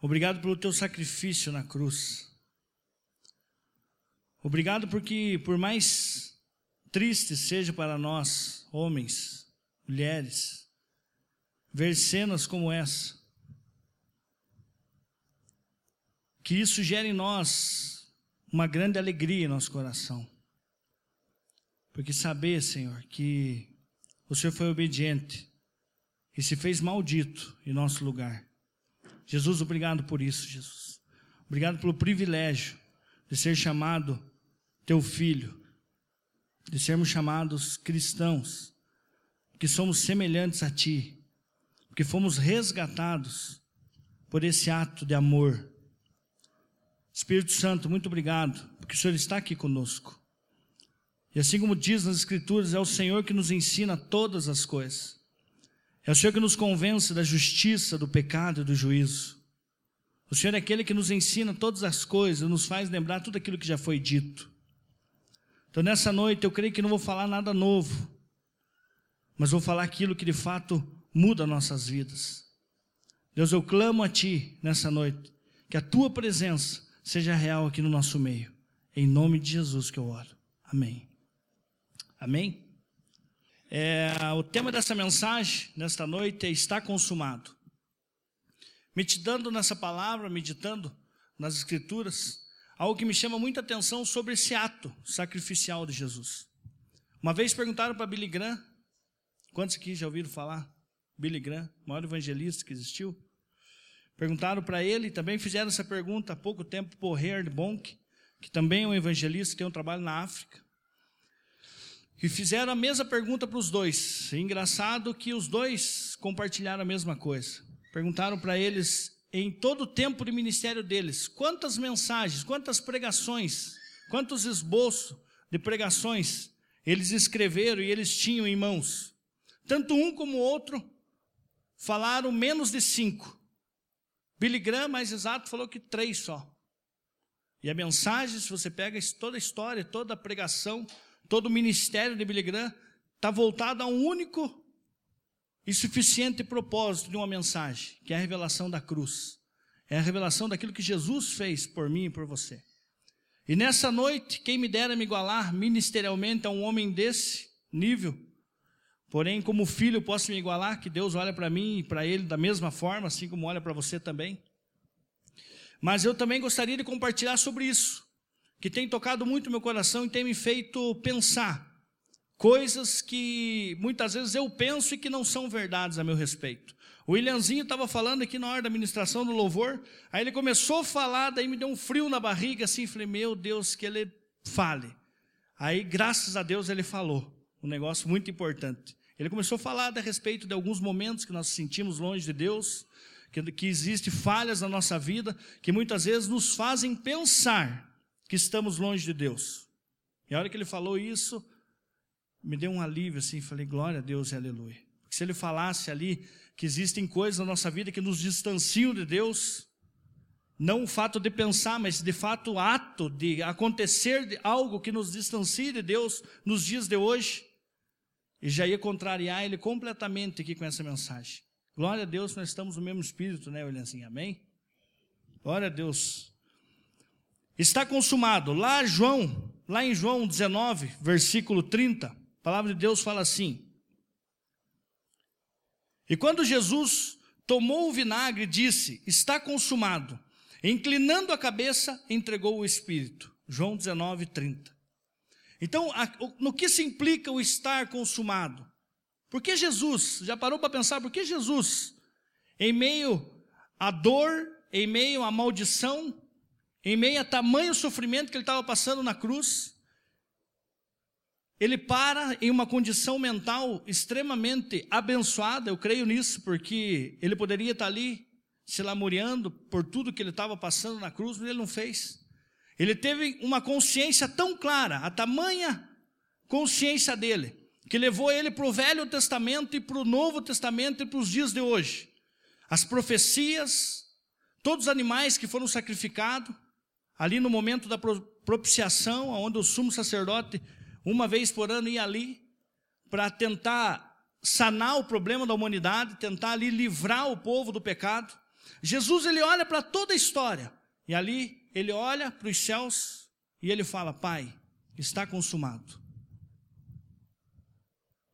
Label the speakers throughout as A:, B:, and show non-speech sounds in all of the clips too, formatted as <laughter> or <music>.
A: Obrigado pelo teu sacrifício na cruz. Obrigado porque, por mais triste seja para nós, homens, mulheres, ver cenas como essa, que isso gere em nós uma grande alegria em nosso coração. Porque saber, Senhor, que o Senhor foi obediente e se fez maldito em nosso lugar. Jesus, obrigado por isso, Jesus. Obrigado pelo privilégio de ser chamado teu filho, de sermos chamados cristãos, que somos semelhantes a ti, que fomos resgatados por esse ato de amor Espírito Santo, muito obrigado, porque o Senhor está aqui conosco. E assim como diz nas Escrituras, é o Senhor que nos ensina todas as coisas. É o Senhor que nos convence da justiça, do pecado e do juízo. O Senhor é aquele que nos ensina todas as coisas, nos faz lembrar tudo aquilo que já foi dito. Então nessa noite eu creio que não vou falar nada novo, mas vou falar aquilo que de fato muda nossas vidas. Deus, eu clamo a Ti nessa noite, que a Tua presença seja real aqui no nosso meio. Em nome de Jesus que eu oro. Amém. Amém? É, o tema dessa mensagem, nesta noite, é Está Consumado. Meditando nessa palavra, meditando nas Escrituras, algo que me chama muita atenção sobre esse ato sacrificial de Jesus. Uma vez perguntaram para Billy Graham, quantos aqui já ouviram falar? Billy Graham, maior evangelista que existiu. Perguntaram para ele, também fizeram essa pergunta há pouco tempo o Herd Bonk, que também é um evangelista, tem um trabalho na África. E fizeram a mesma pergunta para os dois. Engraçado que os dois compartilharam a mesma coisa. Perguntaram para eles, em todo o tempo de ministério deles, quantas mensagens, quantas pregações, quantos esboços de pregações eles escreveram e eles tinham em mãos. Tanto um como o outro falaram menos de cinco. Billy Graham, mais exato, falou que três só. E a mensagem, se você pega toda a história, toda a pregação, todo o ministério de Billy Graham, está voltado a um único e suficiente propósito de uma mensagem, que é a revelação da cruz. É a revelação daquilo que Jesus fez por mim e por você. E nessa noite, quem me dera me igualar ministerialmente a um homem desse nível, Porém, como filho, posso me igualar, que Deus olha para mim e para ele da mesma forma, assim como olha para você também. Mas eu também gostaria de compartilhar sobre isso, que tem tocado muito meu coração e tem me feito pensar coisas que muitas vezes eu penso e que não são verdades a meu respeito. O Williamzinho estava falando aqui na hora da ministração do louvor, aí ele começou a falar, daí me deu um frio na barriga, assim, falei, meu Deus, que ele fale. Aí, graças a Deus, ele falou um negócio muito importante. Ele começou a falar a respeito de alguns momentos que nós sentimos longe de Deus, que, que existem falhas na nossa vida, que muitas vezes nos fazem pensar que estamos longe de Deus. E a hora que ele falou isso, me deu um alívio assim, falei, glória a Deus e aleluia. Porque se ele falasse ali que existem coisas na nossa vida que nos distanciam de Deus, não o fato de pensar, mas de fato o ato de acontecer de algo que nos distancie de Deus nos dias de hoje, e já ia contrariar ele completamente aqui com essa mensagem. Glória a Deus, nós estamos no mesmo espírito, né, Williamzinho? Amém? Glória a Deus. Está consumado. Lá João, lá em João 19, versículo 30, a palavra de Deus fala assim: E quando Jesus tomou o vinagre, disse: Está consumado. Inclinando a cabeça, entregou o espírito. João 19, 30. Então, no que se implica o estar consumado? Por que Jesus, já parou para pensar, por que Jesus, em meio à dor, em meio à maldição, em meio a tamanho sofrimento que ele estava passando na cruz, ele para em uma condição mental extremamente abençoada, eu creio nisso, porque ele poderia estar ali se lamuriando por tudo que ele estava passando na cruz, mas ele não fez. Ele teve uma consciência tão clara, a tamanha consciência dele, que levou ele para o Velho Testamento e para o Novo Testamento e para os dias de hoje. As profecias, todos os animais que foram sacrificados, ali no momento da propiciação, onde o sumo sacerdote, uma vez por ano, ia ali para tentar sanar o problema da humanidade, tentar ali livrar o povo do pecado. Jesus ele olha para toda a história e ali ele olha para os céus e ele fala: Pai, está consumado.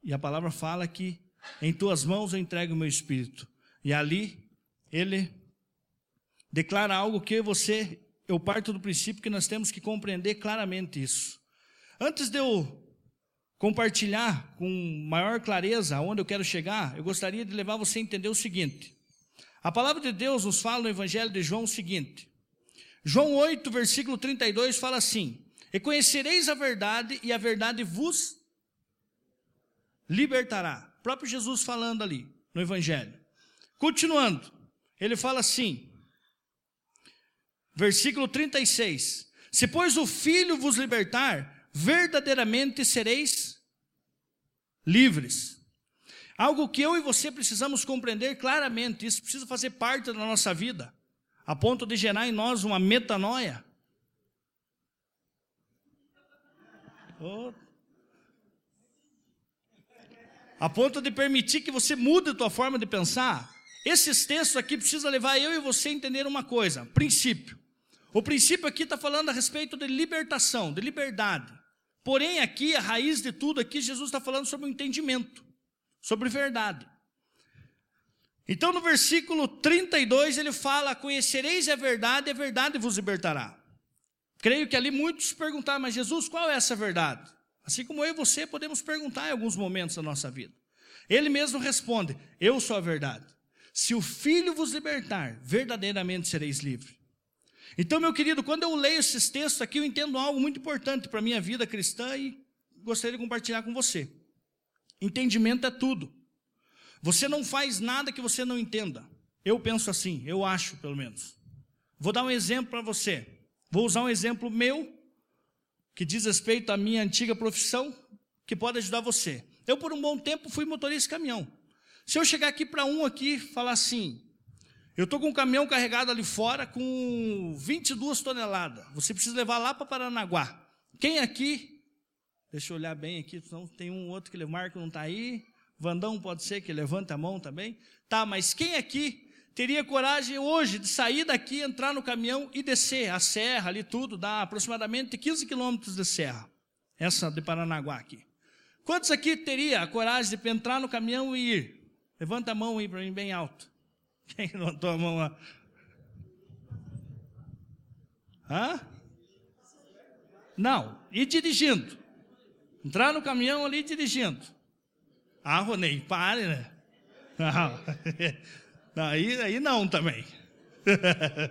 A: E a palavra fala que em tuas mãos eu entrego o meu espírito. E ali ele declara algo que você, eu parto do princípio que nós temos que compreender claramente isso. Antes de eu compartilhar com maior clareza aonde eu quero chegar, eu gostaria de levar você a entender o seguinte. A palavra de Deus nos fala no Evangelho de João o seguinte. João 8, versículo 32 fala assim: E conhecereis a verdade, e a verdade vos libertará. O próprio Jesus falando ali no Evangelho. Continuando, ele fala assim, versículo 36: Se, pois, o Filho vos libertar, verdadeiramente sereis livres. Algo que eu e você precisamos compreender claramente, isso precisa fazer parte da nossa vida, a ponto de gerar em nós uma metanoia. Oh. A ponto de permitir que você mude a tua forma de pensar. Esses textos aqui precisam levar eu e você a entender uma coisa: princípio. O princípio aqui está falando a respeito de libertação, de liberdade. Porém, aqui, a raiz de tudo aqui, Jesus está falando sobre o entendimento, sobre verdade. Então, no versículo 32, ele fala: Conhecereis a verdade, e a verdade vos libertará. Creio que ali muitos perguntaram, mas Jesus, qual é essa verdade? Assim como eu e você podemos perguntar em alguns momentos da nossa vida. Ele mesmo responde: Eu sou a verdade. Se o Filho vos libertar, verdadeiramente sereis livres. Então, meu querido, quando eu leio esses textos aqui, eu entendo algo muito importante para a minha vida cristã e gostaria de compartilhar com você. Entendimento é tudo. Você não faz nada que você não entenda. Eu penso assim, eu acho, pelo menos. Vou dar um exemplo para você. Vou usar um exemplo meu, que diz respeito à minha antiga profissão, que pode ajudar você. Eu, por um bom tempo, fui motorista de caminhão. Se eu chegar aqui para um aqui falar assim, eu estou com um caminhão carregado ali fora com 22 toneladas. Você precisa levar lá para Paranaguá. Quem aqui? Deixa eu olhar bem aqui, senão tem um outro que ele marca não está aí. Vandão pode ser que levanta a mão também. Tá, mas quem aqui teria coragem hoje de sair daqui, entrar no caminhão e descer a serra ali tudo, dá aproximadamente 15 quilômetros de serra. Essa de Paranaguá aqui. Quantos aqui teria a coragem de entrar no caminhão e ir? Levanta a mão aí para mim bem alto. Quem levantou a mão lá? Hã? Não, ir dirigindo. Entrar no caminhão ali dirigindo. Ah, Ronei, pare, né? Não, <laughs> aí, aí não também. <laughs>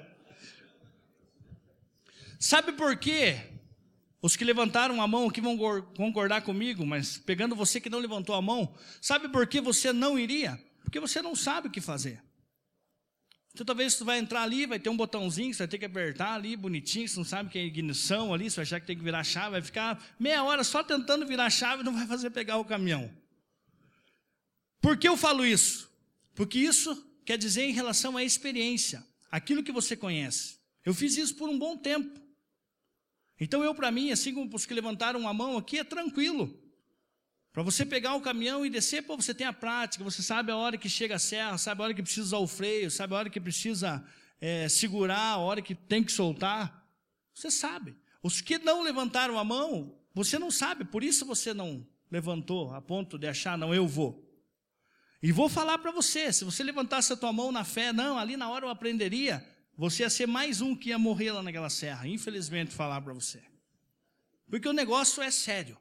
A: Sabe por quê? Os que levantaram a mão aqui vão concordar comigo, mas pegando você que não levantou a mão, sabe por que você não iria? Porque você não sabe o que fazer. Então talvez você vai entrar ali, vai ter um botãozinho que você vai ter que apertar ali, bonitinho, você não sabe que é ignição ali, você vai achar que tem que virar a chave, vai ficar meia hora só tentando virar a chave e não vai fazer pegar o caminhão. Por que eu falo isso? Porque isso quer dizer em relação à experiência, aquilo que você conhece. Eu fiz isso por um bom tempo. Então eu, para mim, assim como os que levantaram a mão aqui, é tranquilo. Para você pegar o caminhão e descer, pô, você tem a prática, você sabe a hora que chega a serra, sabe a hora que precisa usar o freio, sabe a hora que precisa é, segurar, a hora que tem que soltar. Você sabe. Os que não levantaram a mão, você não sabe, por isso você não levantou a ponto de achar, não, eu vou. E vou falar para você, se você levantasse a tua mão na fé, não, ali na hora eu aprenderia, você ia ser mais um que ia morrer lá naquela serra, infelizmente falar para você. Porque o negócio é sério.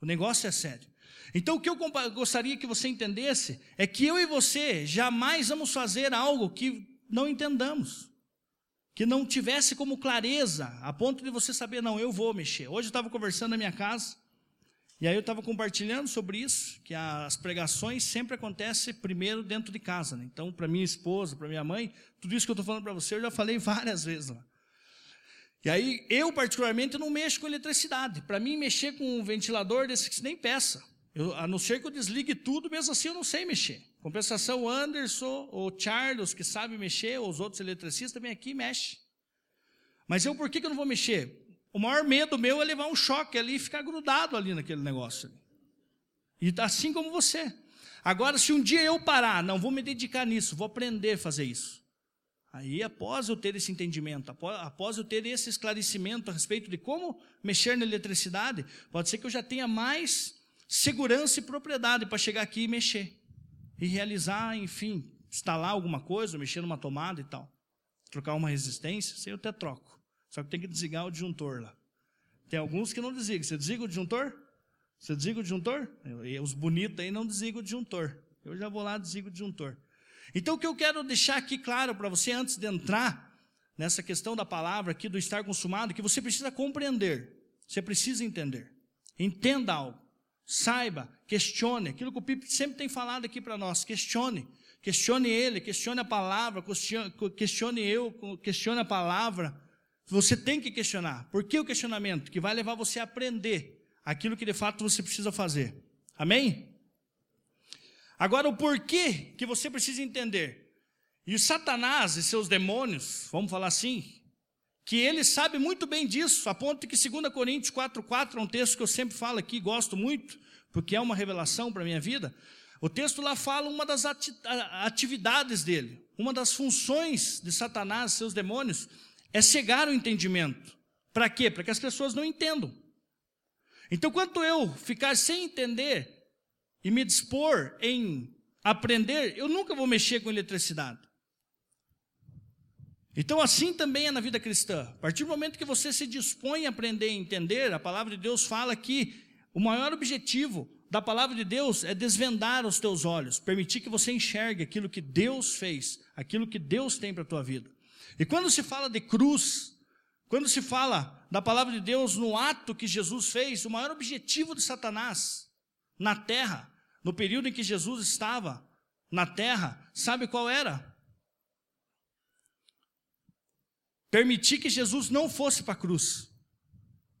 A: O negócio é sério. Então, o que eu gostaria que você entendesse é que eu e você jamais vamos fazer algo que não entendamos, que não tivesse como clareza, a ponto de você saber, não, eu vou mexer. Hoje eu estava conversando na minha casa, e aí eu estava compartilhando sobre isso, que as pregações sempre acontecem primeiro dentro de casa. Né? Então, para minha esposa, para minha mãe, tudo isso que eu estou falando para você, eu já falei várias <laughs> vezes lá. E aí, eu particularmente não mexo com eletricidade. Para mim, mexer com um ventilador desse nem peça. Eu, a não ser que eu desligue tudo, mesmo assim eu não sei mexer. Compensação, o Anderson, o Charles, que sabe mexer, ou os outros eletricistas também aqui mexe. Mas eu por que, que eu não vou mexer? O maior medo meu é levar um choque ali e ficar grudado ali naquele negócio. E assim como você. Agora, se um dia eu parar, não vou me dedicar nisso, vou aprender a fazer isso. Aí, após eu ter esse entendimento, após, após eu ter esse esclarecimento a respeito de como mexer na eletricidade, pode ser que eu já tenha mais segurança e propriedade para chegar aqui e mexer. E realizar, enfim, instalar alguma coisa, mexer numa tomada e tal. Trocar uma resistência, sei eu até troco. Só que tem que desligar o disjuntor lá. Tem alguns que não desligam. Você desliga o disjuntor? Você desliga o disjuntor? Os bonitos aí não desligam o disjuntor. Eu já vou lá desligo o disjuntor. Então, o que eu quero deixar aqui claro para você, antes de entrar nessa questão da palavra aqui, do estar consumado, que você precisa compreender. Você precisa entender. Entenda algo. Saiba, questione. Aquilo que o Pipe sempre tem falado aqui para nós. Questione. Questione ele, questione a palavra, questione eu, questione a palavra. Você tem que questionar. Por que o questionamento? Que vai levar você a aprender aquilo que de fato você precisa fazer. Amém? Agora, o porquê que você precisa entender. E o Satanás e seus demônios, vamos falar assim, que ele sabe muito bem disso, a ponto que 2 Coríntios 4,4 é um texto que eu sempre falo aqui, gosto muito, porque é uma revelação para a minha vida. O texto lá fala uma das atividades dele, uma das funções de Satanás seus demônios é cegar o entendimento. Para quê? Para que as pessoas não entendam. Então, quanto eu ficar sem entender e me dispor em aprender, eu nunca vou mexer com eletricidade. Então, assim também é na vida cristã. A partir do momento que você se dispõe a aprender e entender, a palavra de Deus fala que o maior objetivo da palavra de Deus é desvendar os teus olhos, permitir que você enxergue aquilo que Deus fez, aquilo que Deus tem para a tua vida. E quando se fala de cruz, quando se fala da palavra de Deus no ato que Jesus fez, o maior objetivo de Satanás na terra, no período em que Jesus estava na terra, sabe qual era? Permitir que Jesus não fosse para a cruz.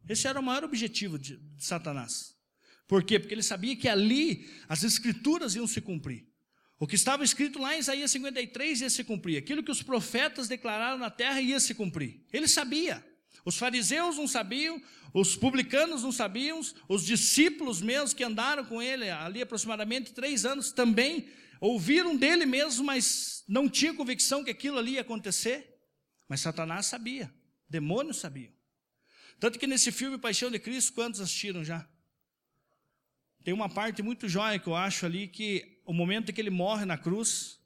A: Esse era o maior objetivo de, de Satanás. Por quê? Porque ele sabia que ali as escrituras iam se cumprir. O que estava escrito lá em Isaías 53 ia se cumprir. Aquilo que os profetas declararam na terra ia se cumprir. Ele sabia. Os fariseus não sabiam, os publicanos não sabiam, os discípulos mesmos que andaram com ele ali aproximadamente três anos também ouviram dele mesmo, mas não tinham convicção que aquilo ali ia acontecer. Mas Satanás sabia, demônios sabiam. Tanto que nesse filme Paixão de Cristo, quantos assistiram já? Tem uma parte muito jóia que eu acho ali que o momento em que ele morre na cruz,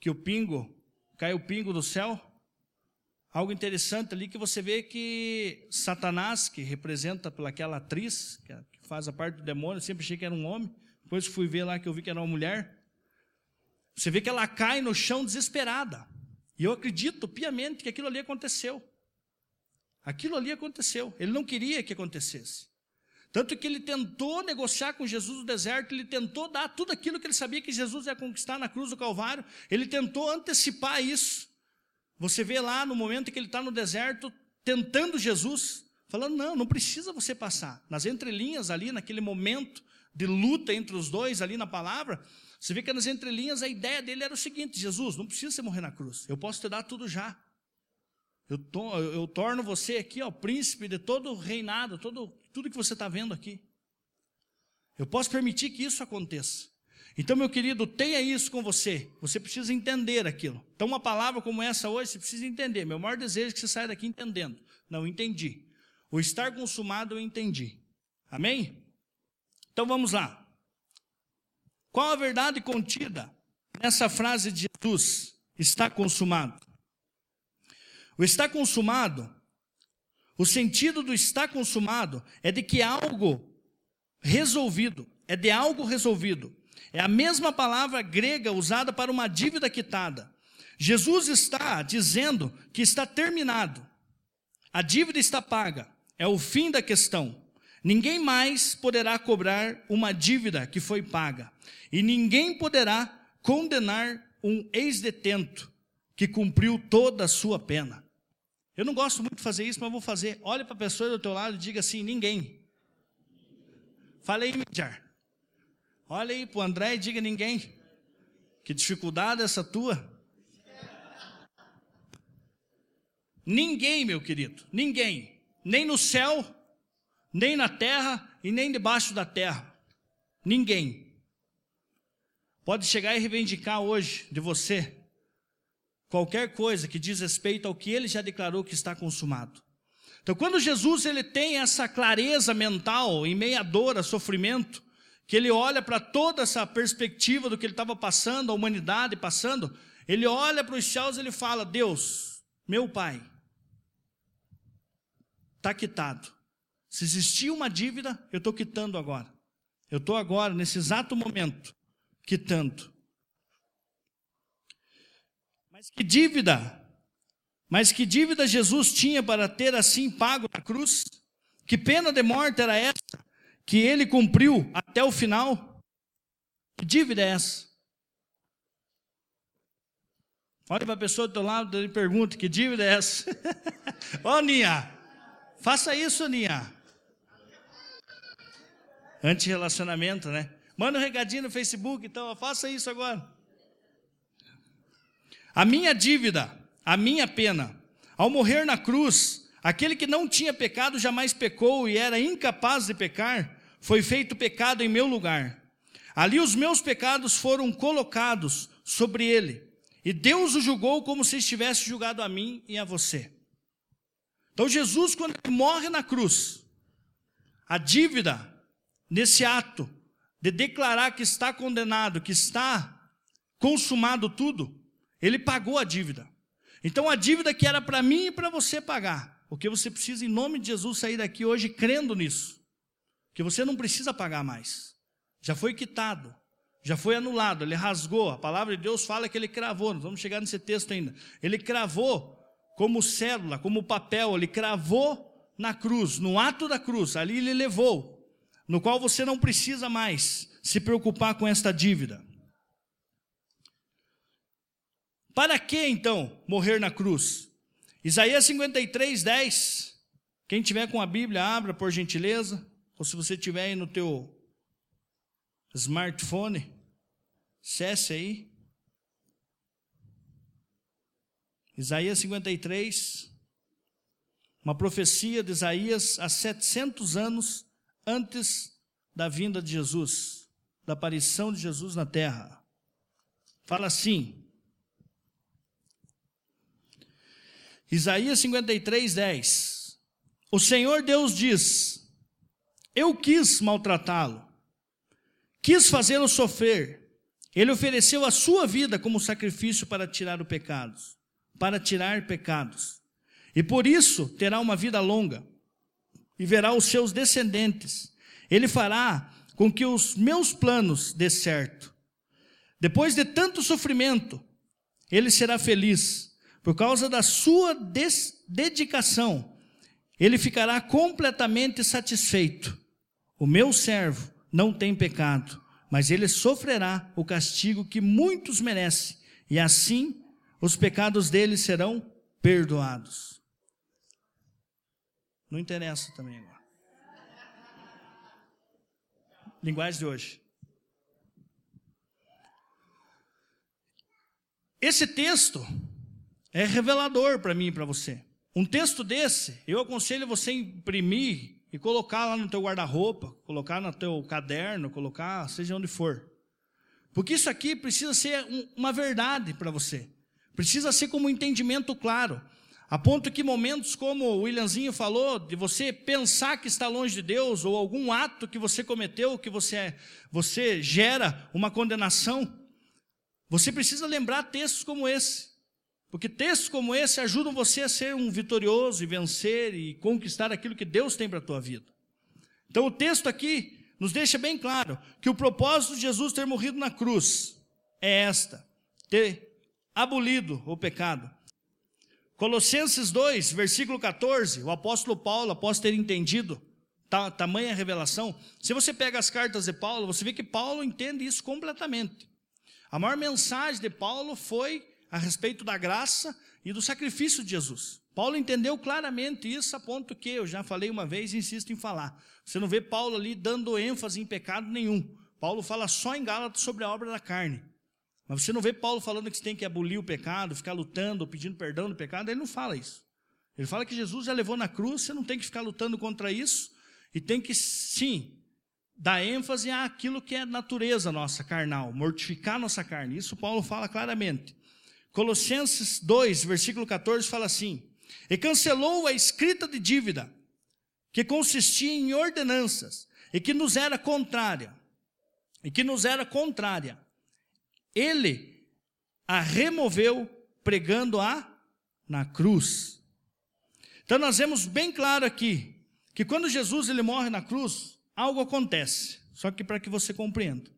A: que o pingo, cai o pingo do céu, algo interessante ali que você vê que Satanás, que representa pelaquela atriz, é, que faz a parte do demônio, sempre achei que era um homem, depois fui ver lá que eu vi que era uma mulher, você vê que ela cai no chão desesperada. E eu acredito piamente que aquilo ali aconteceu. Aquilo ali aconteceu. Ele não queria que acontecesse. Tanto que ele tentou negociar com Jesus no deserto, ele tentou dar tudo aquilo que ele sabia que Jesus ia conquistar na cruz do Calvário, ele tentou antecipar isso. Você vê lá no momento que ele está no deserto, tentando Jesus, falando: não, não precisa você passar. Nas entrelinhas ali, naquele momento de luta entre os dois, ali na palavra, você vê que nas entrelinhas a ideia dele era o seguinte: Jesus, não precisa você morrer na cruz, eu posso te dar tudo já. Eu, to, eu torno você aqui, ó, príncipe de todo o reinado, todo, tudo que você está vendo aqui. Eu posso permitir que isso aconteça. Então, meu querido, tenha isso com você. Você precisa entender aquilo. Então, uma palavra como essa hoje, você precisa entender. Meu maior desejo é que você saia daqui entendendo. Não entendi. O estar consumado eu entendi. Amém? Então vamos lá. Qual a verdade contida nessa frase de Jesus? Está consumado. O está consumado, o sentido do está consumado é de que algo resolvido, é de algo resolvido. É a mesma palavra grega usada para uma dívida quitada. Jesus está dizendo que está terminado. A dívida está paga. É o fim da questão. Ninguém mais poderá cobrar uma dívida que foi paga. E ninguém poderá condenar um ex-detento que cumpriu toda a sua pena. Eu não gosto muito de fazer isso, mas vou fazer. Olhe para a pessoa do teu lado e diga assim: ninguém. Fale aí, Midjar. Olha aí para o André e diga ninguém. Que dificuldade essa tua? Ninguém, meu querido, ninguém. Nem no céu, nem na terra e nem debaixo da terra. Ninguém. Pode chegar e reivindicar hoje de você qualquer coisa que diz respeito ao que ele já declarou que está consumado. Então, quando Jesus ele tem essa clareza mental em meia dor, a sofrimento, que ele olha para toda essa perspectiva do que ele estava passando, a humanidade passando, ele olha para os céus e ele fala: Deus, meu Pai, está quitado. Se existia uma dívida, eu estou quitando agora. Eu estou agora, nesse exato momento, quitando. Mas que dívida? Mas que dívida Jesus tinha para ter assim pago na cruz? Que pena de morte era essa que ele cumpriu até o final? Que dívida é essa? Olha para a pessoa do teu lado e pergunta: que dívida é essa? <laughs> Ó, oh, Ninha, faça isso, Ninha. Anti-relacionamento, né? Manda um recadinho no Facebook, então, faça isso agora. A minha dívida, a minha pena, ao morrer na cruz, aquele que não tinha pecado jamais pecou e era incapaz de pecar, foi feito pecado em meu lugar. Ali os meus pecados foram colocados sobre ele, e Deus o julgou como se estivesse julgado a mim e a você. Então Jesus, quando ele morre na cruz, a dívida nesse ato de declarar que está condenado, que está consumado tudo, ele pagou a dívida. Então a dívida que era para mim e para você pagar, o que você precisa em nome de Jesus sair daqui hoje crendo nisso, que você não precisa pagar mais. Já foi quitado, já foi anulado, ele rasgou. A palavra de Deus fala que ele cravou, nós vamos chegar nesse texto ainda. Ele cravou como célula, como papel, ele cravou na cruz, no ato da cruz, ali ele levou no qual você não precisa mais se preocupar com esta dívida. Para que então morrer na cruz? Isaías 53, 10. Quem tiver com a Bíblia, abra por gentileza. Ou se você tiver aí no teu smartphone, cesse aí. Isaías 53, uma profecia de Isaías há 700 anos antes da vinda de Jesus, da aparição de Jesus na terra. Fala assim, Isaías 53, 10. O Senhor Deus diz: Eu quis maltratá-lo, quis fazê-lo sofrer. Ele ofereceu a sua vida como sacrifício para tirar o pecados, para tirar pecados. E por isso terá uma vida longa e verá os seus descendentes. Ele fará com que os meus planos dê certo. Depois de tanto sofrimento, ele será feliz. Por causa da sua dedicação, ele ficará completamente satisfeito. O meu servo não tem pecado, mas ele sofrerá o castigo que muitos merecem, e assim os pecados dele serão perdoados. Não interessa também agora. Linguagem de hoje. Esse texto é revelador para mim e para você. Um texto desse, eu aconselho você imprimir e colocar lá no teu guarda-roupa, colocar no teu caderno, colocar seja onde for. Porque isso aqui precisa ser um, uma verdade para você. Precisa ser como um entendimento claro. A ponto que momentos como o Williamzinho falou, de você pensar que está longe de Deus, ou algum ato que você cometeu, que você, você gera uma condenação, você precisa lembrar textos como esse. Porque textos como esse ajudam você a ser um vitorioso e vencer e conquistar aquilo que Deus tem para a tua vida. Então o texto aqui nos deixa bem claro que o propósito de Jesus ter morrido na cruz é esta: ter abolido o pecado Colossenses 2, versículo 14, o apóstolo Paulo, após ter entendido tamanha revelação, se você pega as cartas de Paulo, você vê que Paulo entende isso completamente. A maior mensagem de Paulo foi a respeito da graça e do sacrifício de Jesus. Paulo entendeu claramente isso, a ponto que eu já falei uma vez e insisto em falar. Você não vê Paulo ali dando ênfase em pecado nenhum. Paulo fala só em Gálatas sobre a obra da carne. Mas você não vê Paulo falando que você tem que abolir o pecado, ficar lutando, pedindo perdão do pecado, ele não fala isso. Ele fala que Jesus já levou na cruz, você não tem que ficar lutando contra isso, e tem que, sim, dar ênfase àquilo que é natureza nossa, carnal, mortificar nossa carne. Isso Paulo fala claramente. Colossenses 2, versículo 14, fala assim: E cancelou a escrita de dívida, que consistia em ordenanças, e que nos era contrária, e que nos era contrária. Ele a removeu pregando-a na cruz. Então nós vemos bem claro aqui que quando Jesus ele morre na cruz, algo acontece. Só que para que você compreenda.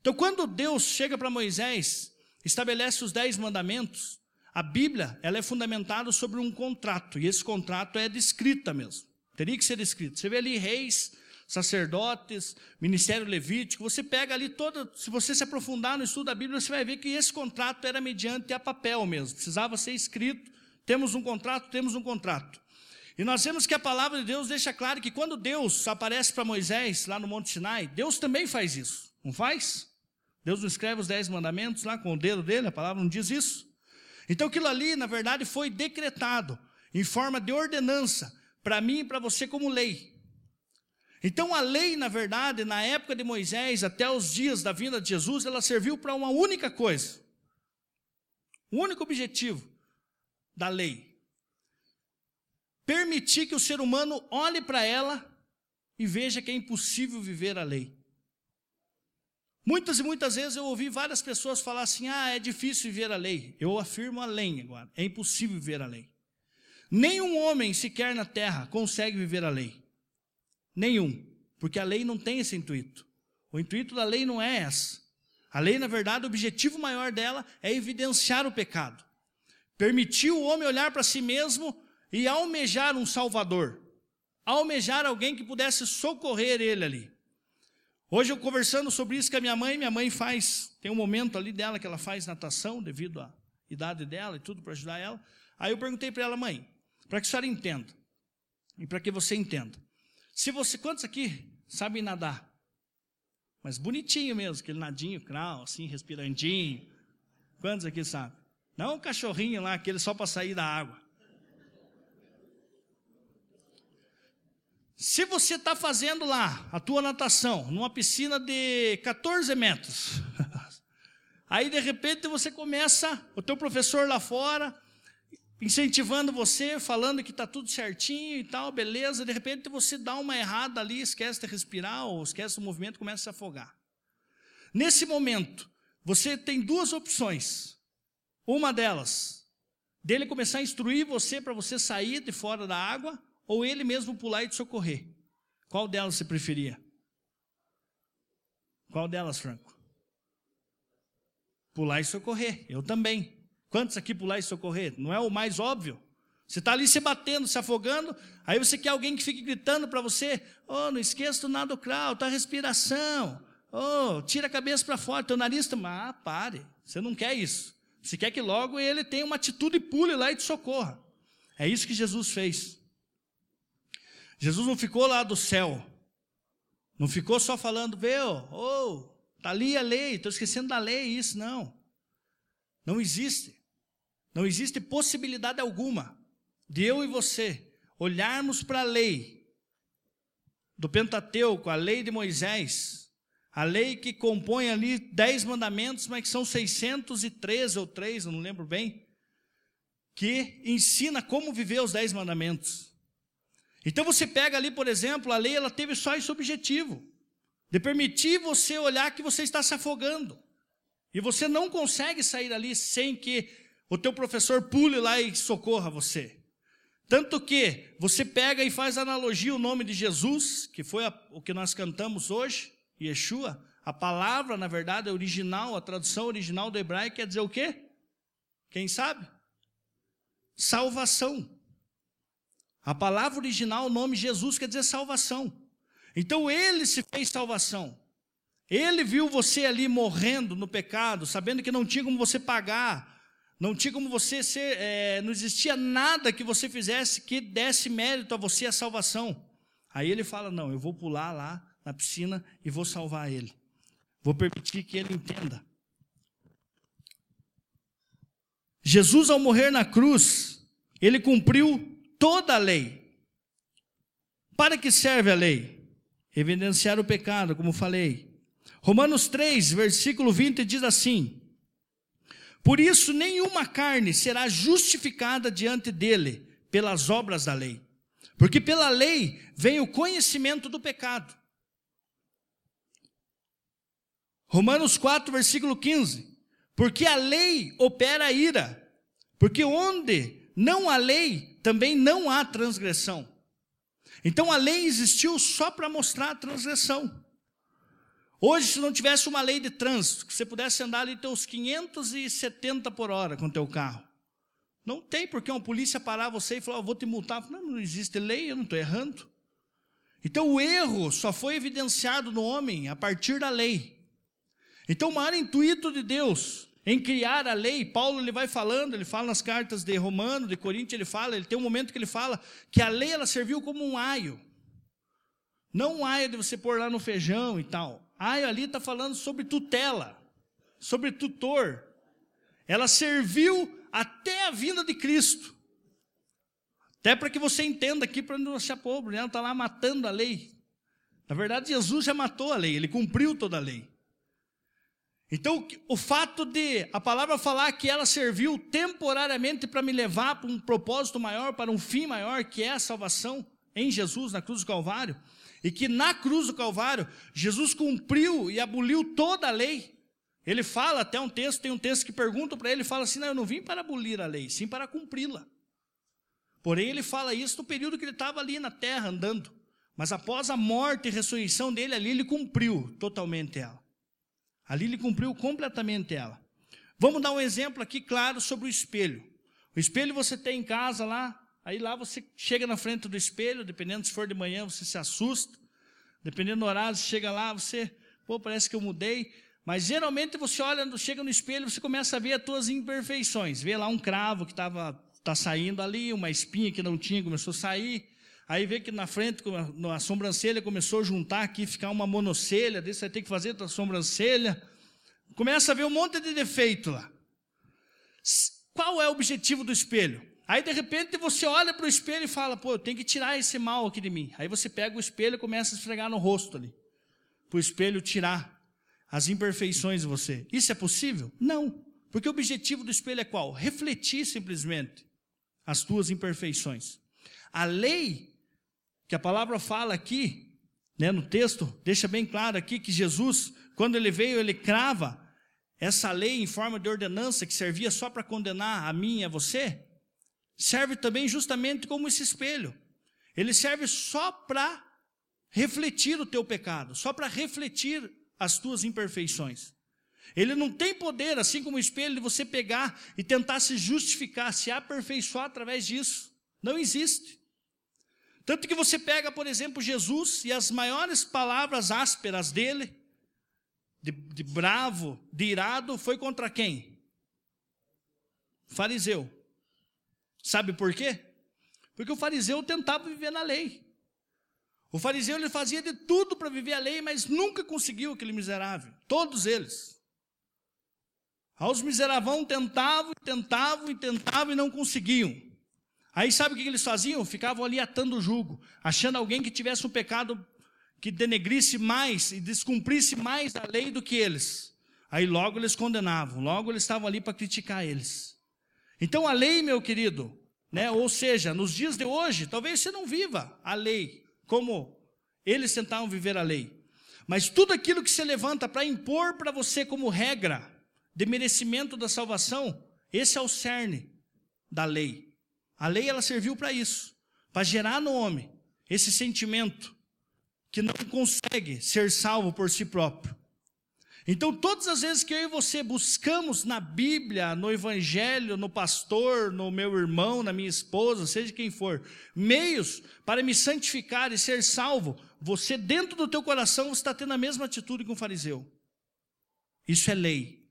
A: Então quando Deus chega para Moisés, estabelece os dez mandamentos, a Bíblia ela é fundamentada sobre um contrato, e esse contrato é descrita mesmo. Teria que ser descrito. Você vê ali reis, sacerdotes, ministério levítico, você pega ali toda, se você se aprofundar no estudo da Bíblia, você vai ver que esse contrato era mediante a papel mesmo, precisava ser escrito, temos um contrato, temos um contrato. E nós vemos que a palavra de Deus deixa claro que quando Deus aparece para Moisés lá no Monte Sinai, Deus também faz isso, não faz? Deus não escreve os dez mandamentos lá com o dedo dele, a palavra não diz isso. Então aquilo ali, na verdade, foi decretado em forma de ordenança para mim e para você como lei. Então a lei, na verdade, na época de Moisés, até os dias da vinda de Jesus, ela serviu para uma única coisa. O único objetivo da lei. Permitir que o ser humano olhe para ela e veja que é impossível viver a lei. Muitas e muitas vezes eu ouvi várias pessoas falar assim: ah, é difícil viver a lei. Eu afirmo além agora: é impossível viver a lei. Nenhum homem sequer na terra consegue viver a lei. Nenhum. Porque a lei não tem esse intuito. O intuito da lei não é essa. A lei, na verdade, o objetivo maior dela é evidenciar o pecado. Permitir o homem olhar para si mesmo e almejar um salvador. Almejar alguém que pudesse socorrer ele ali. Hoje eu conversando sobre isso com a minha mãe, minha mãe faz, tem um momento ali dela que ela faz natação devido à idade dela e tudo para ajudar ela. Aí eu perguntei para ela, mãe, para que a senhora entenda e para que você entenda. Se você, quantos aqui sabem nadar? Mas bonitinho mesmo, aquele nadinho, crawl, assim, respirandinho. Quantos aqui sabem? Não um cachorrinho lá, aquele só para sair da água. Se você está fazendo lá a tua natação, numa piscina de 14 metros, <laughs> aí de repente você começa, o teu professor lá fora, incentivando você, falando que está tudo certinho e tal, beleza. De repente você dá uma errada ali, esquece de respirar ou esquece o movimento, começa a se afogar. Nesse momento, você tem duas opções. Uma delas, dele começar a instruir você para você sair de fora da água, ou ele mesmo pular e te socorrer. Qual delas você preferia? Qual delas, Franco? Pular e socorrer. Eu também. Quantos aqui pular e socorrer? Não é o mais óbvio? Você está ali se batendo, se afogando, aí você quer alguém que fique gritando para você: Oh, não esqueça do nado crawl, tua respiração. Oh, tira a cabeça para fora, teu nariz. Tá... Ah, pare. Você não quer isso. Você quer que logo ele tenha uma atitude e pule lá e te socorra. É isso que Jesus fez. Jesus não ficou lá do céu. Não ficou só falando, viu, oh, está ali a lei, estou esquecendo da lei, isso, não. Não existe. Não existe possibilidade alguma de eu e você olharmos para a lei do Pentateuco, a lei de Moisés, a lei que compõe ali dez mandamentos, mas que são 613 ou três, eu não lembro bem, que ensina como viver os dez mandamentos. Então você pega ali, por exemplo, a lei ela teve só esse objetivo, de permitir você olhar que você está se afogando. E você não consegue sair ali sem que o teu professor pule lá e socorra você. Tanto que você pega e faz analogia o nome de Jesus, que foi a, o que nós cantamos hoje, Yeshua. A palavra, na verdade, original, a tradução original do hebraico quer dizer o quê? Quem sabe? Salvação. A palavra original, o nome Jesus, quer dizer salvação. Então ele se fez salvação. Ele viu você ali morrendo no pecado, sabendo que não tinha como você pagar, não tinha como você ser, é, não existia nada que você fizesse que desse mérito a você a salvação. Aí ele fala: Não, eu vou pular lá na piscina e vou salvar ele. Vou permitir que ele entenda. Jesus, ao morrer na cruz, ele cumpriu toda a lei. Para que serve a lei? Evidenciar o pecado, como falei. Romanos 3, versículo 20 diz assim: Por isso, nenhuma carne será justificada diante dele pelas obras da lei. Porque pela lei vem o conhecimento do pecado. Romanos 4, versículo 15. Porque a lei opera a ira. Porque onde não há lei, também não há transgressão. Então a lei existiu só para mostrar a transgressão. Hoje, se não tivesse uma lei de trânsito, que você pudesse andar ali teus 570 por hora com o teu carro, não tem porque uma polícia parar você e falar, oh, vou te multar. Não, não existe lei, eu não estou errando. Então o erro só foi evidenciado no homem a partir da lei. Então o maior intuito de Deus em criar a lei, Paulo ele vai falando, ele fala nas cartas de Romano, de Coríntios, ele fala, ele tem um momento que ele fala que a lei ela serviu como um aio. Não um aio de você pôr lá no feijão e tal. Aio ali está falando sobre tutela, sobre tutor. Ela serviu até a vinda de Cristo. Até para que você entenda aqui, para não achar pobre, né? ela está lá matando a lei. Na verdade, Jesus já matou a lei, ele cumpriu toda a lei. Então, o fato de a palavra falar que ela serviu temporariamente para me levar para um propósito maior, para um fim maior, que é a salvação em Jesus, na cruz do Calvário, e que na cruz do Calvário, Jesus cumpriu e aboliu toda a lei. Ele fala até um texto, tem um texto que pergunta para ele, fala assim: Não, eu não vim para abolir a lei, sim para cumpri-la. Porém, ele fala isso no período que ele estava ali na terra andando. Mas após a morte e ressurreição dele ali, ele cumpriu totalmente ela. Ali ele cumpriu completamente ela. Vamos dar um exemplo aqui claro sobre o espelho. O espelho você tem em casa lá, Aí lá você chega na frente do espelho, dependendo se for de manhã, você se assusta. Dependendo do horário, você chega lá, você, pô, parece que eu mudei. Mas geralmente você olha, chega no espelho, você começa a ver as suas imperfeições. Vê lá um cravo que estava tá saindo ali, uma espinha que não tinha, começou a sair. Aí vê que na frente, a sobrancelha começou a juntar aqui, ficar uma monocelha, desse você vai ter que fazer a sobrancelha. Começa a ver um monte de defeito lá. Qual é o objetivo do espelho? Aí de repente você olha para o espelho e fala: pô, eu tenho que tirar esse mal aqui de mim. Aí você pega o espelho e começa a esfregar no rosto ali, para o espelho tirar as imperfeições de você. Isso é possível? Não, porque o objetivo do espelho é qual? Refletir simplesmente as tuas imperfeições. A lei que a palavra fala aqui, né, no texto, deixa bem claro aqui que Jesus, quando ele veio, ele crava essa lei em forma de ordenança que servia só para condenar a mim e a você serve também justamente como esse espelho. Ele serve só para refletir o teu pecado, só para refletir as tuas imperfeições. Ele não tem poder, assim como o espelho, de você pegar e tentar se justificar, se aperfeiçoar através disso. Não existe. Tanto que você pega, por exemplo, Jesus e as maiores palavras ásperas dele, de, de bravo, de irado, foi contra quem? Fariseu. Sabe por quê? Porque o fariseu tentava viver na lei. O fariseu ele fazia de tudo para viver a lei, mas nunca conseguiu aquele miserável. Todos eles. Aos miseravão tentavam, tentavam e tentavam e não conseguiam. Aí sabe o que eles faziam? Ficavam ali atando o jugo, achando alguém que tivesse um pecado que denegrisse mais e descumprisse mais a lei do que eles. Aí logo eles condenavam, logo eles estavam ali para criticar eles. Então a lei, meu querido, né, ou seja, nos dias de hoje, talvez você não viva a lei como eles tentavam viver a lei. Mas tudo aquilo que se levanta para impor para você como regra de merecimento da salvação, esse é o cerne da lei. A lei ela serviu para isso, para gerar no homem esse sentimento que não consegue ser salvo por si próprio. Então, todas as vezes que eu e você buscamos na Bíblia, no Evangelho, no pastor, no meu irmão, na minha esposa, seja quem for, meios para me santificar e ser salvo, você dentro do teu coração está tendo a mesma atitude que um fariseu. Isso é lei.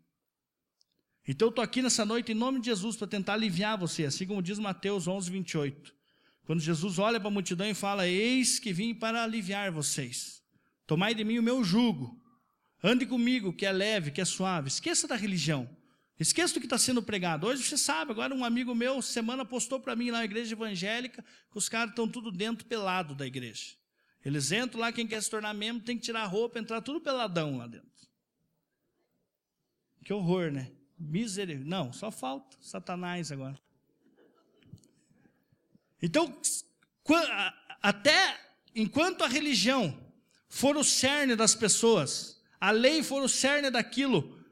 A: Então eu estou aqui nessa noite em nome de Jesus para tentar aliviar você, assim como diz Mateus 11, 28. Quando Jesus olha para a multidão e fala: Eis que vim para aliviar vocês. Tomai de mim o meu jugo Ande comigo, que é leve, que é suave. Esqueça da religião. Esqueça do que está sendo pregado. Hoje você sabe, agora um amigo meu, semana, postou para mim lá na igreja evangélica, que os caras estão tudo dentro pelado da igreja. Eles entram lá, quem quer se tornar membro tem que tirar a roupa, entrar tudo peladão lá dentro. Que horror, né? Misericórdia. Não, só falta Satanás agora. Então, até enquanto a religião for o cerne das pessoas, a lei for o cerne daquilo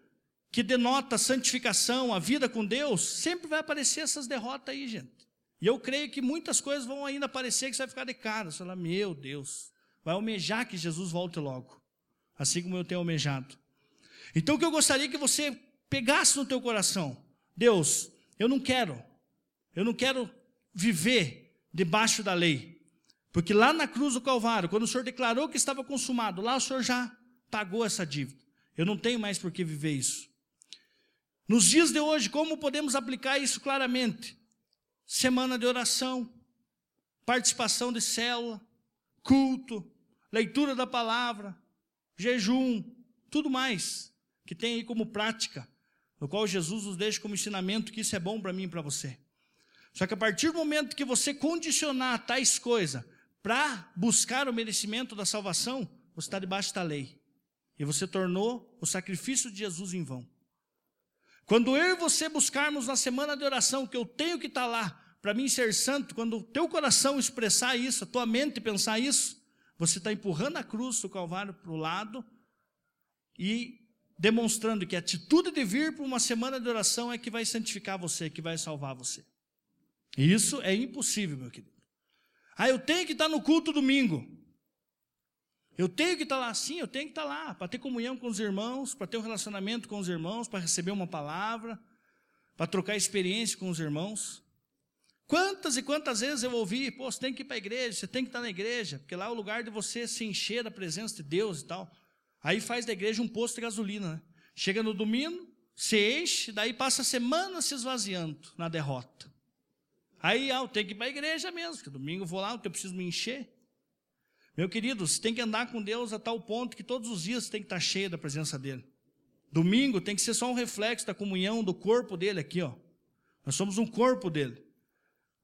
A: que denota a santificação, a vida com Deus, sempre vai aparecer essas derrotas aí, gente. E eu creio que muitas coisas vão ainda aparecer que você vai ficar de cara. Você vai falar, meu Deus, vai almejar que Jesus volte logo. Assim como eu tenho almejado. Então o que eu gostaria que você pegasse no teu coração. Deus, eu não quero. Eu não quero viver debaixo da lei. Porque lá na cruz do Calvário, quando o Senhor declarou que estava consumado, lá o Senhor já pagou essa dívida. Eu não tenho mais por que viver isso. Nos dias de hoje, como podemos aplicar isso claramente? semana de oração, participação de célula, culto, leitura da palavra, jejum, tudo mais que tem aí como prática, no qual Jesus nos deixa como ensinamento que isso é bom para mim e para você. Só que a partir do momento que você condicionar tais coisas para buscar o merecimento da salvação, você está debaixo da lei. E você tornou o sacrifício de Jesus em vão. Quando eu e você buscarmos na semana de oração, que eu tenho que estar lá, para mim ser santo, quando o teu coração expressar isso, a tua mente pensar isso, você está empurrando a cruz do Calvário para o lado e demonstrando que a atitude de vir para uma semana de oração é que vai santificar você, que vai salvar você. E isso é impossível, meu querido. Ah, eu tenho que estar no culto domingo. Eu tenho que estar lá, sim, eu tenho que estar lá, para ter comunhão com os irmãos, para ter um relacionamento com os irmãos, para receber uma palavra, para trocar experiência com os irmãos. Quantas e quantas vezes eu ouvi, pô, você tem que ir para a igreja, você tem que estar na igreja, porque lá é o lugar de você se encher da presença de Deus e tal. Aí faz da igreja um posto de gasolina, né? Chega no domingo, se enche, daí passa a semana se esvaziando na derrota. Aí, ah, eu tenho que ir para a igreja mesmo, porque domingo eu vou lá, porque eu preciso me encher. Meu querido, você tem que andar com Deus a tal ponto que todos os dias você tem que estar cheio da presença dEle. Domingo tem que ser só um reflexo da comunhão do corpo dele aqui, ó. Nós somos um corpo dele,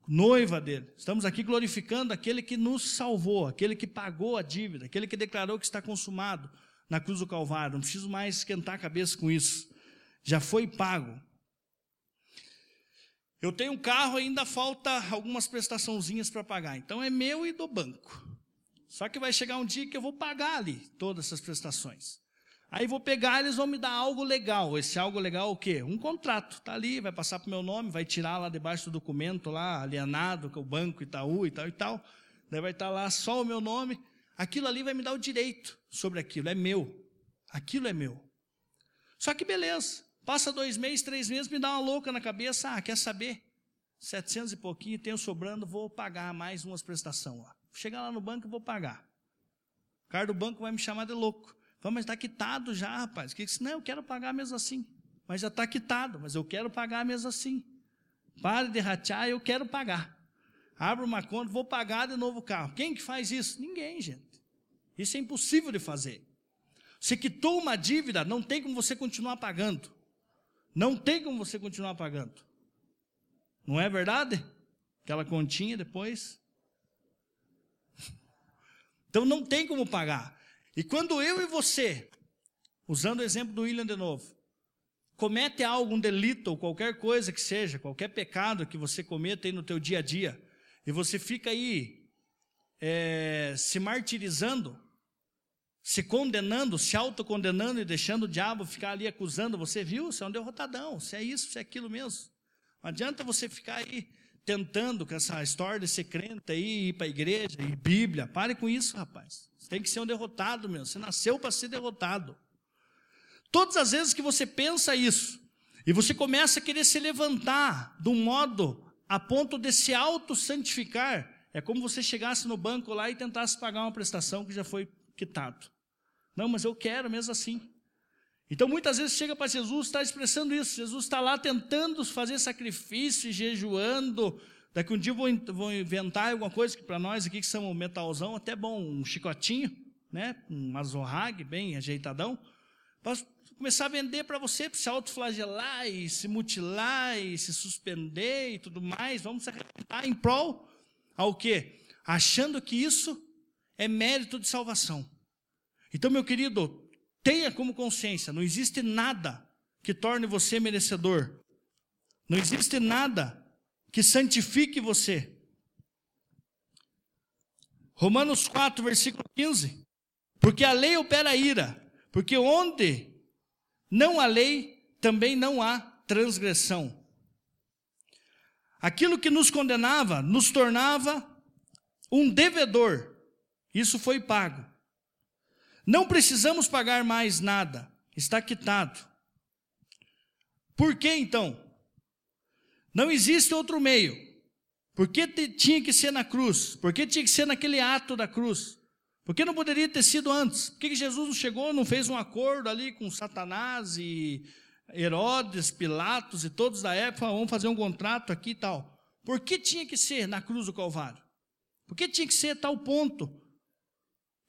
A: noiva dele. Estamos aqui glorificando aquele que nos salvou, aquele que pagou a dívida, aquele que declarou que está consumado na cruz do Calvário. Não preciso mais esquentar a cabeça com isso. Já foi pago. Eu tenho um carro, ainda falta algumas prestaçãozinhas para pagar. Então é meu e do banco. Só que vai chegar um dia que eu vou pagar ali todas essas prestações. Aí vou pegar, eles vão me dar algo legal. Esse algo legal é o quê? Um contrato. Está ali, vai passar para o meu nome, vai tirar lá debaixo do documento lá, alienado, com o banco Itaú e tal e tal. Daí vai estar tá lá só o meu nome. Aquilo ali vai me dar o direito sobre aquilo. É meu. Aquilo é meu. Só que beleza. Passa dois meses, três meses, me dá uma louca na cabeça. Ah, quer saber? 700 e pouquinho, tenho sobrando, vou pagar mais umas prestações lá. Chegar lá no banco e vou pagar. O cara do banco vai me chamar de louco. Fala, mas está quitado já, rapaz. Que não, eu quero pagar mesmo assim. Mas já está quitado, mas eu quero pagar mesmo assim. Pare de ratear, eu quero pagar. Abra uma conta, vou pagar de novo o carro. Quem que faz isso? Ninguém, gente. Isso é impossível de fazer. Você quitou uma dívida, não tem como você continuar pagando. Não tem como você continuar pagando. Não é verdade? Aquela continha depois. Então não tem como pagar. E quando eu e você, usando o exemplo do William de novo, comete algo, um delito ou qualquer coisa que seja, qualquer pecado que você cometa aí no teu dia a dia, e você fica aí é, se martirizando, se condenando, se autocondenando e deixando o diabo ficar ali acusando, você viu, você é um derrotadão, você é isso, você é aquilo mesmo. Não adianta você ficar aí tentando com essa história de ser crente aí, ir para a igreja, e Bíblia. Pare com isso, rapaz. Você tem que ser um derrotado mesmo. Você nasceu para ser derrotado. Todas as vezes que você pensa isso, e você começa a querer se levantar de um modo a ponto de se auto-santificar, é como você chegasse no banco lá e tentasse pagar uma prestação que já foi quitado. Não, mas eu quero mesmo assim. Então muitas vezes chega para Jesus, está expressando isso. Jesus está lá tentando fazer sacrifício, jejuando. Daqui um dia vou inventar alguma coisa que para nós aqui que somos metalzão, até bom, um chicotinho, né? um azorrague bem ajeitadão, para começar a vender para você, para se autoflagelar e se mutilar e se suspender e tudo mais. Vamos se em prol ao quê? Achando que isso é mérito de salvação. Então, meu querido, tenha como consciência, não existe nada que torne você merecedor. Não existe nada que santifique você. Romanos 4, versículo 15. Porque a lei opera ira, porque onde não há lei, também não há transgressão. Aquilo que nos condenava nos tornava um devedor. Isso foi pago. Não precisamos pagar mais nada, está quitado. Por que então? Não existe outro meio. Por que tinha que ser na cruz? Por que tinha que ser naquele ato da cruz? Por que não poderia ter sido antes? Por que Jesus não chegou, não fez um acordo ali com Satanás e Herodes, Pilatos e todos da época, vamos fazer um contrato aqui e tal. Por que tinha que ser na cruz do Calvário? Por que tinha que ser tal ponto?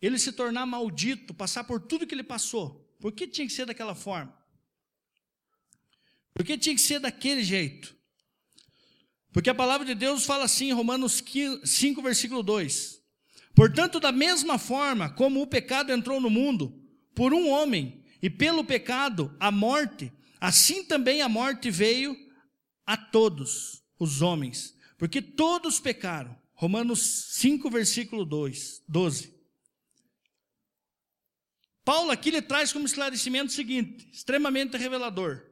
A: Ele se tornar maldito, passar por tudo que ele passou. Por que tinha que ser daquela forma? Por que tinha que ser daquele jeito? Porque a palavra de Deus fala assim em Romanos 5, versículo 2: Portanto, da mesma forma como o pecado entrou no mundo, por um homem, e pelo pecado a morte, assim também a morte veio a todos os homens, porque todos pecaram. Romanos 5, versículo 2, 12. Paulo aqui lhe traz como esclarecimento o seguinte, extremamente revelador.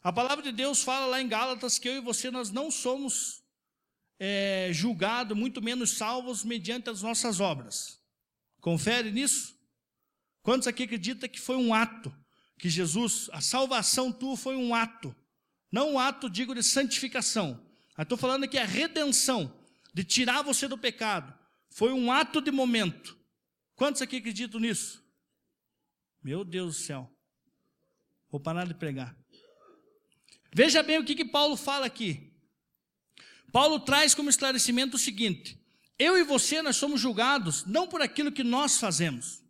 A: A palavra de Deus fala lá em Gálatas que eu e você nós não somos é, julgados, muito menos salvos mediante as nossas obras. Confere nisso? Quantos aqui acreditam que foi um ato? Que Jesus, a salvação tua foi um ato. Não um ato, digo, de santificação. Estou falando que a redenção, de tirar você do pecado, foi um ato de momento. Quantos aqui acreditam nisso? Meu Deus do céu. Vou parar de pregar. Veja bem o que, que Paulo fala aqui. Paulo traz como esclarecimento o seguinte: eu e você nós somos julgados não por aquilo que nós fazemos.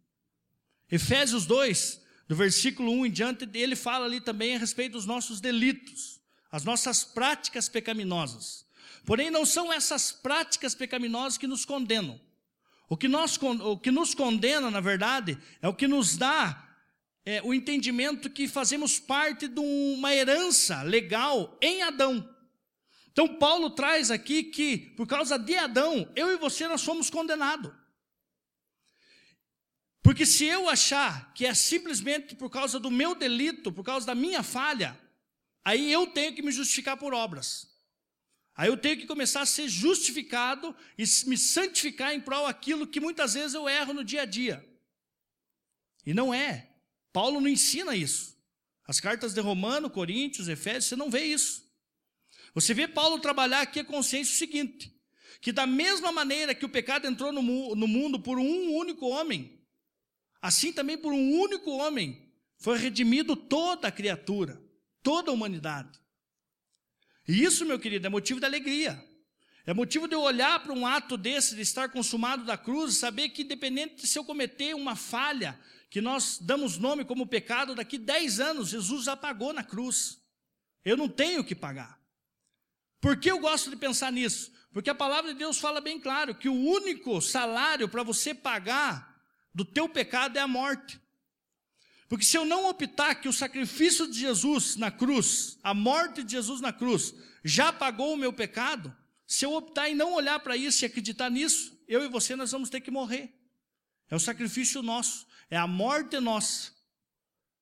A: Efésios 2, do versículo 1 em diante, ele fala ali também a respeito dos nossos delitos, as nossas práticas pecaminosas. Porém, não são essas práticas pecaminosas que nos condenam. O que, nós, o que nos condena, na verdade, é o que nos dá é, o entendimento que fazemos parte de uma herança legal em Adão. Então, Paulo traz aqui que, por causa de Adão, eu e você nós somos condenados. Porque se eu achar que é simplesmente por causa do meu delito, por causa da minha falha, aí eu tenho que me justificar por obras. Aí eu tenho que começar a ser justificado e me santificar em prol aquilo que muitas vezes eu erro no dia a dia. E não é. Paulo não ensina isso. As cartas de Romano, Coríntios, Efésios, você não vê isso. Você vê Paulo trabalhar aqui a consciência seguinte: que da mesma maneira que o pecado entrou no, no mundo por um único homem, assim também por um único homem foi redimido toda a criatura, toda a humanidade. E isso, meu querido, é motivo de alegria. É motivo de eu olhar para um ato desse, de estar consumado da cruz, saber que, independente se eu cometer uma falha, que nós damos nome como pecado, daqui 10 anos Jesus já pagou na cruz. Eu não tenho que pagar. Por que eu gosto de pensar nisso? Porque a palavra de Deus fala bem claro que o único salário para você pagar do teu pecado é a morte. Porque se eu não optar que o sacrifício de Jesus na cruz, a morte de Jesus na cruz, já pagou o meu pecado, se eu optar em não olhar para isso e acreditar nisso, eu e você nós vamos ter que morrer. É o sacrifício nosso. É a morte nossa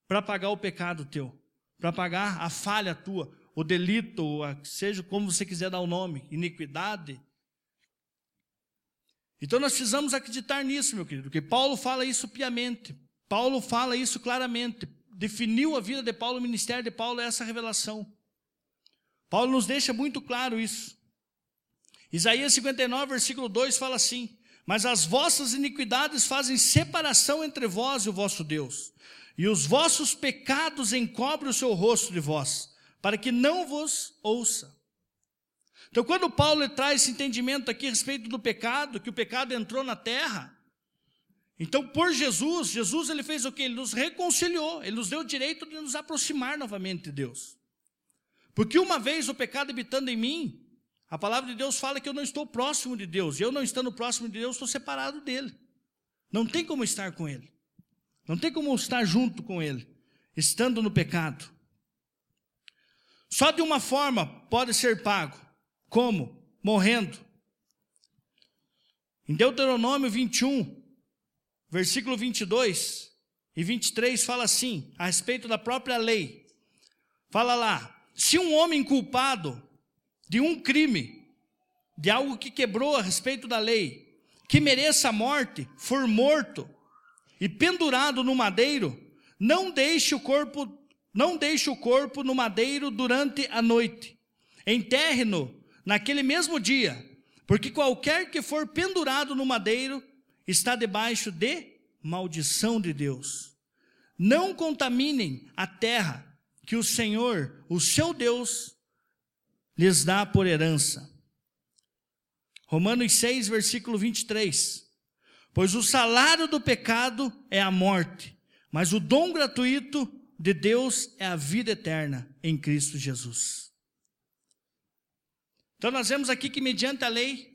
A: para pagar o pecado teu, para pagar a falha tua, o delito, seja como você quiser dar o nome, iniquidade. Então nós precisamos acreditar nisso, meu querido, porque Paulo fala isso piamente. Paulo fala isso claramente. Definiu a vida de Paulo, o ministério de Paulo é essa revelação. Paulo nos deixa muito claro isso. Isaías 59, versículo 2 fala assim: mas as vossas iniquidades fazem separação entre vós e o vosso Deus, e os vossos pecados encobrem o seu rosto de vós, para que não vos ouça. Então, quando Paulo traz esse entendimento aqui a respeito do pecado, que o pecado entrou na terra, então por Jesus, Jesus ele fez o que? Ele nos reconciliou, ele nos deu o direito de nos aproximar novamente de Deus. Porque uma vez o pecado habitando em mim, a palavra de Deus fala que eu não estou próximo de Deus. E eu não estando próximo de Deus, estou separado dele. Não tem como estar com ele. Não tem como estar junto com ele. estando no pecado. Só de uma forma pode ser pago. Como? Morrendo. Em Deuteronômio 21, versículo 22 e 23 fala assim, a respeito da própria lei. Fala lá: se um homem culpado de um crime, de algo que quebrou a respeito da lei, que mereça a morte, for morto e pendurado no madeiro, não deixe o corpo, não deixe o corpo no madeiro durante a noite. Enterre-no naquele mesmo dia, porque qualquer que for pendurado no madeiro está debaixo de maldição de Deus. Não contaminem a terra que o Senhor, o seu Deus, lhes dá por herança. Romanos 6, versículo 23. Pois o salário do pecado é a morte, mas o dom gratuito de Deus é a vida eterna em Cristo Jesus. Então nós vemos aqui que mediante a lei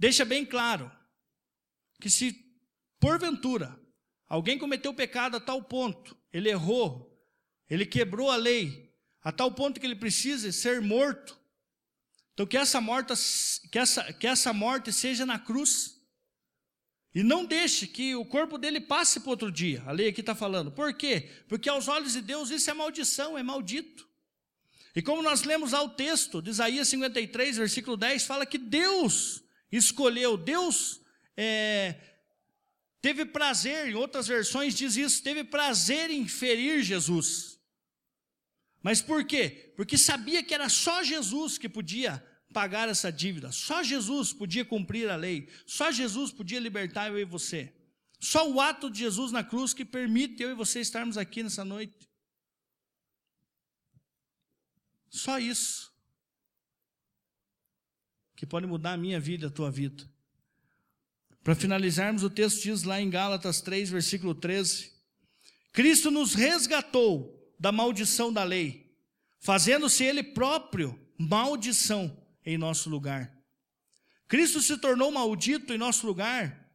A: deixa bem claro que se porventura alguém cometeu pecado a tal ponto, ele errou, ele quebrou a lei, a tal ponto que ele precisa ser morto, então que essa morte, que essa, que essa morte seja na cruz. E não deixe que o corpo dele passe para outro dia. A lei aqui está falando. Por quê? Porque aos olhos de Deus isso é maldição, é maldito. E como nós lemos ao texto de Isaías 53, versículo 10, fala que Deus escolheu, Deus é, teve prazer, em outras versões diz isso, teve prazer em ferir Jesus. Mas por quê? Porque sabia que era só Jesus que podia pagar essa dívida, só Jesus podia cumprir a lei, só Jesus podia libertar eu e você. Só o ato de Jesus na cruz que permite eu e você estarmos aqui nessa noite. Só isso. Que pode mudar a minha vida, a tua vida. Para finalizarmos, o texto diz lá em Gálatas 3, versículo 13: Cristo nos resgatou da maldição da lei, fazendo-se Ele próprio maldição em nosso lugar. Cristo se tornou maldito em nosso lugar,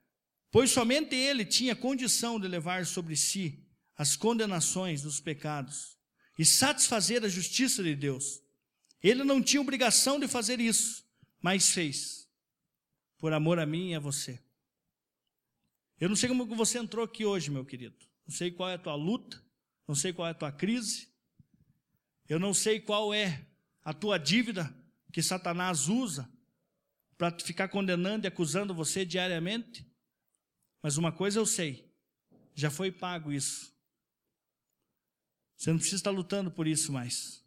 A: pois somente Ele tinha condição de levar sobre si as condenações dos pecados e satisfazer a justiça de Deus. Ele não tinha obrigação de fazer isso, mas fez, por amor a mim e a você. Eu não sei como você entrou aqui hoje, meu querido. Não sei qual é a tua luta, não sei qual é a tua crise, eu não sei qual é a tua dívida que Satanás usa para ficar condenando e acusando você diariamente, mas uma coisa eu sei, já foi pago isso. Você não precisa estar lutando por isso mais.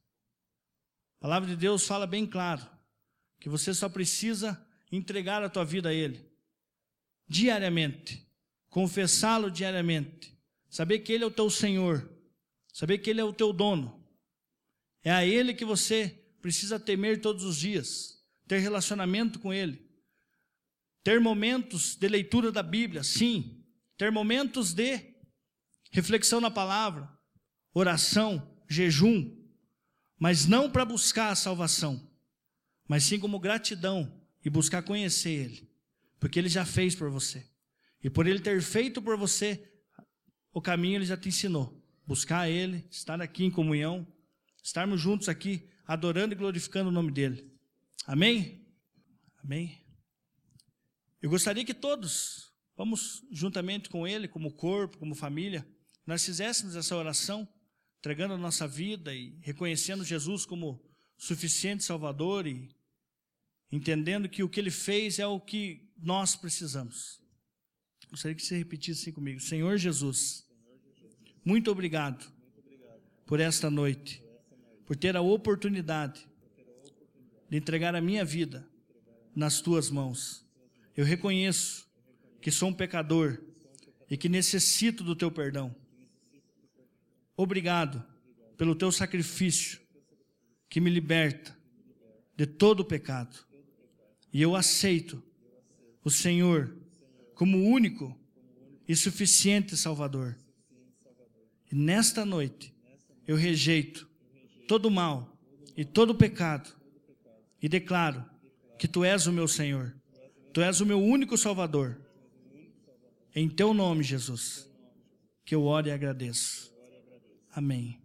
A: A palavra de Deus fala bem claro que você só precisa entregar a tua vida a Ele. Diariamente, confessá-lo diariamente, saber que Ele é o teu Senhor. Saber que Ele é o teu dono. É a Ele que você precisa temer todos os dias, ter relacionamento com Ele, ter momentos de leitura da Bíblia, sim, ter momentos de reflexão na palavra, oração, jejum, mas não para buscar a salvação, mas sim como gratidão e buscar conhecer Ele, porque Ele já fez por você, e por Ele ter feito por você, o caminho Ele já te ensinou buscar Ele, estar aqui em comunhão, estarmos juntos aqui, adorando e glorificando o nome dEle. Amém? Amém? Eu gostaria que todos, vamos juntamente com Ele, como corpo, como família, nós fizéssemos essa oração, entregando a nossa vida e reconhecendo Jesus como suficiente Salvador e entendendo que o que Ele fez é o que nós precisamos. Gostaria que você repetisse assim comigo: Senhor Jesus muito obrigado por esta noite, por ter a oportunidade de entregar a minha vida nas tuas mãos. Eu reconheço que sou um pecador e que necessito do teu perdão. Obrigado pelo teu sacrifício que me liberta de todo o pecado. E eu aceito o Senhor como único e suficiente Salvador. E nesta noite, eu rejeito todo mal e todo pecado e declaro que tu és o meu Senhor, tu és o meu único Salvador. Em teu nome, Jesus, que eu oro e agradeço. Amém.